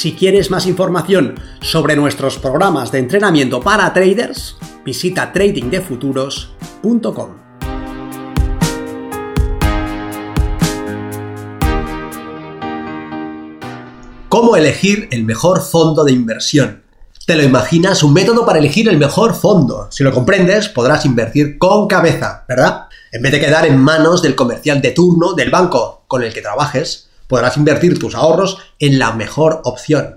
Si quieres más información sobre nuestros programas de entrenamiento para traders, visita tradingdefuturos.com. ¿Cómo elegir el mejor fondo de inversión? ¿Te lo imaginas? Un método para elegir el mejor fondo. Si lo comprendes, podrás invertir con cabeza, ¿verdad? En vez de quedar en manos del comercial de turno del banco con el que trabajes, podrás invertir tus ahorros en la mejor opción.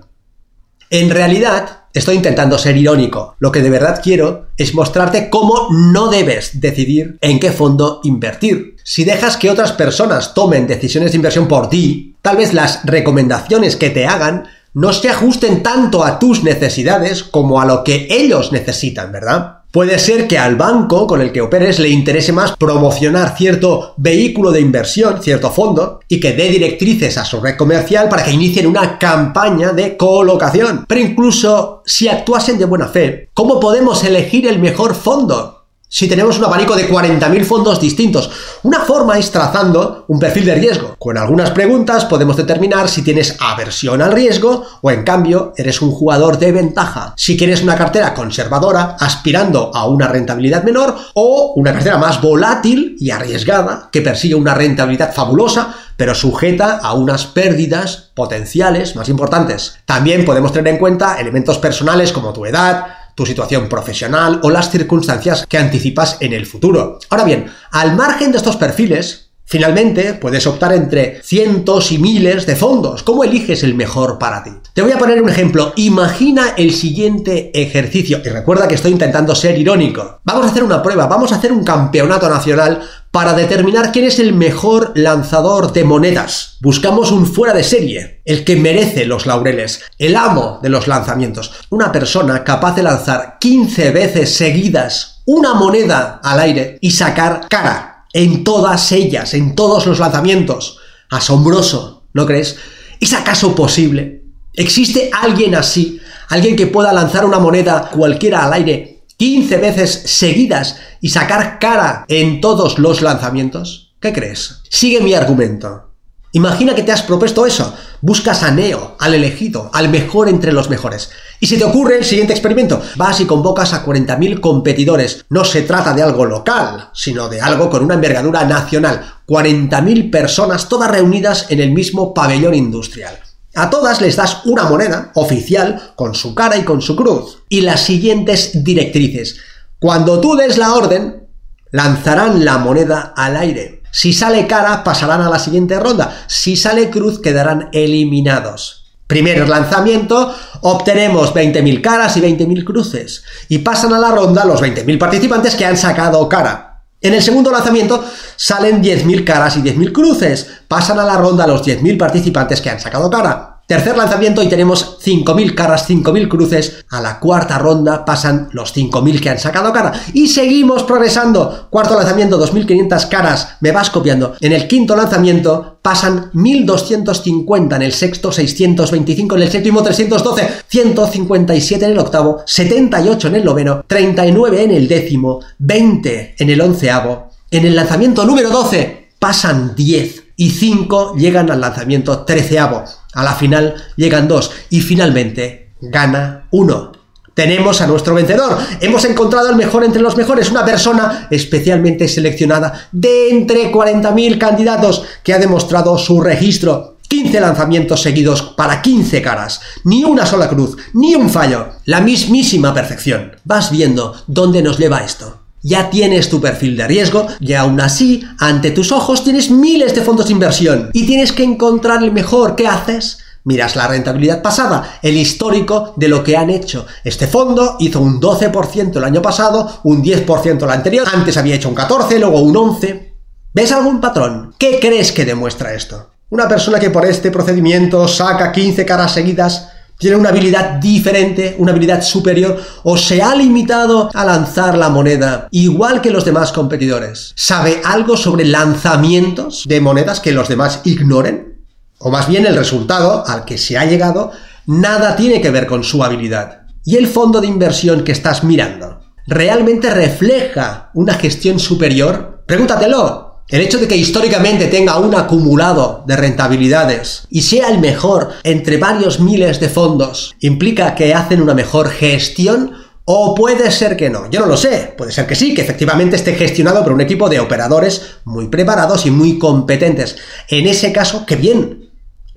En realidad, estoy intentando ser irónico. Lo que de verdad quiero es mostrarte cómo no debes decidir en qué fondo invertir. Si dejas que otras personas tomen decisiones de inversión por ti, tal vez las recomendaciones que te hagan no se ajusten tanto a tus necesidades como a lo que ellos necesitan, ¿verdad? Puede ser que al banco con el que operes le interese más promocionar cierto vehículo de inversión, cierto fondo, y que dé directrices a su red comercial para que inicien una campaña de colocación. Pero incluso si actuasen de buena fe, ¿cómo podemos elegir el mejor fondo? Si tenemos un abanico de 40.000 fondos distintos. Una forma es trazando un perfil de riesgo. Con algunas preguntas podemos determinar si tienes aversión al riesgo o en cambio eres un jugador de ventaja. Si quieres una cartera conservadora aspirando a una rentabilidad menor o una cartera más volátil y arriesgada que persigue una rentabilidad fabulosa pero sujeta a unas pérdidas potenciales más importantes. También podemos tener en cuenta elementos personales como tu edad, tu situación profesional o las circunstancias que anticipas en el futuro. Ahora bien, al margen de estos perfiles, Finalmente, puedes optar entre cientos y miles de fondos. ¿Cómo eliges el mejor para ti? Te voy a poner un ejemplo. Imagina el siguiente ejercicio. Y recuerda que estoy intentando ser irónico. Vamos a hacer una prueba, vamos a hacer un campeonato nacional para determinar quién es el mejor lanzador de monedas. Buscamos un fuera de serie, el que merece los laureles, el amo de los lanzamientos. Una persona capaz de lanzar 15 veces seguidas una moneda al aire y sacar cara en todas ellas, en todos los lanzamientos. Asombroso, ¿no crees? ¿Es acaso posible? ¿Existe alguien así? ¿Alguien que pueda lanzar una moneda cualquiera al aire 15 veces seguidas y sacar cara en todos los lanzamientos? ¿Qué crees? Sigue mi argumento. Imagina que te has propuesto eso. Buscas a Neo, al elegido, al mejor entre los mejores. Y si te ocurre el siguiente experimento, vas y convocas a 40.000 competidores. No se trata de algo local, sino de algo con una envergadura nacional. 40.000 personas todas reunidas en el mismo pabellón industrial. A todas les das una moneda oficial con su cara y con su cruz. Y las siguientes directrices. Cuando tú des la orden, lanzarán la moneda al aire. Si sale cara, pasarán a la siguiente ronda. Si sale cruz, quedarán eliminados. Primer lanzamiento, obtenemos 20.000 caras y 20.000 cruces. Y pasan a la ronda los 20.000 participantes que han sacado cara. En el segundo lanzamiento salen 10.000 caras y 10.000 cruces. Pasan a la ronda los 10.000 participantes que han sacado cara. Tercer lanzamiento y tenemos 5.000 caras, 5.000 cruces. A la cuarta ronda pasan los 5.000 que han sacado cara. Y seguimos progresando. Cuarto lanzamiento, 2.500 caras. Me vas copiando. En el quinto lanzamiento pasan 1.250. En el sexto, 625. En el séptimo, 312. 157 en el octavo. 78 en el noveno. 39 en el décimo. 20 en el onceavo. En el lanzamiento número 12 pasan 10 y 5 llegan al lanzamiento treceavo. A la final llegan 2 y finalmente gana 1. Tenemos a nuestro vencedor. Hemos encontrado al mejor entre los mejores, una persona especialmente seleccionada de entre 40.000 candidatos que ha demostrado su registro. 15 lanzamientos seguidos para 15 caras. Ni una sola cruz, ni un fallo. La mismísima perfección. Vas viendo dónde nos lleva esto ya tienes tu perfil de riesgo y aún así, ante tus ojos tienes miles de fondos de inversión y tienes que encontrar el mejor. ¿Qué haces? Miras la rentabilidad pasada, el histórico de lo que han hecho. Este fondo hizo un 12% el año pasado, un 10% el anterior, antes había hecho un 14, luego un 11. ¿Ves algún patrón? ¿Qué crees que demuestra esto? Una persona que por este procedimiento saca 15 caras seguidas tiene una habilidad diferente, una habilidad superior, o se ha limitado a lanzar la moneda igual que los demás competidores. ¿Sabe algo sobre lanzamientos de monedas que los demás ignoren? O más bien el resultado al que se ha llegado nada tiene que ver con su habilidad. ¿Y el fondo de inversión que estás mirando? ¿Realmente refleja una gestión superior? Pregúntatelo. El hecho de que históricamente tenga un acumulado de rentabilidades y sea el mejor entre varios miles de fondos, ¿implica que hacen una mejor gestión? O puede ser que no, yo no lo sé, puede ser que sí, que efectivamente esté gestionado por un equipo de operadores muy preparados y muy competentes. En ese caso, qué bien.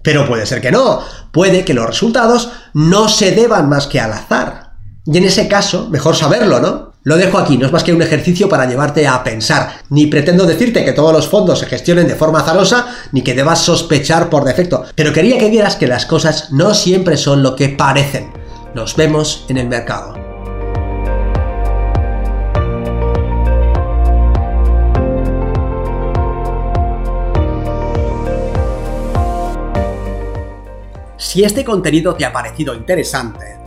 Pero puede ser que no, puede que los resultados no se deban más que al azar. Y en ese caso, mejor saberlo, ¿no? Lo dejo aquí, no es más que un ejercicio para llevarte a pensar. Ni pretendo decirte que todos los fondos se gestionen de forma azarosa, ni que debas sospechar por defecto. Pero quería que vieras que las cosas no siempre son lo que parecen. Nos vemos en el mercado. Si este contenido te ha parecido interesante,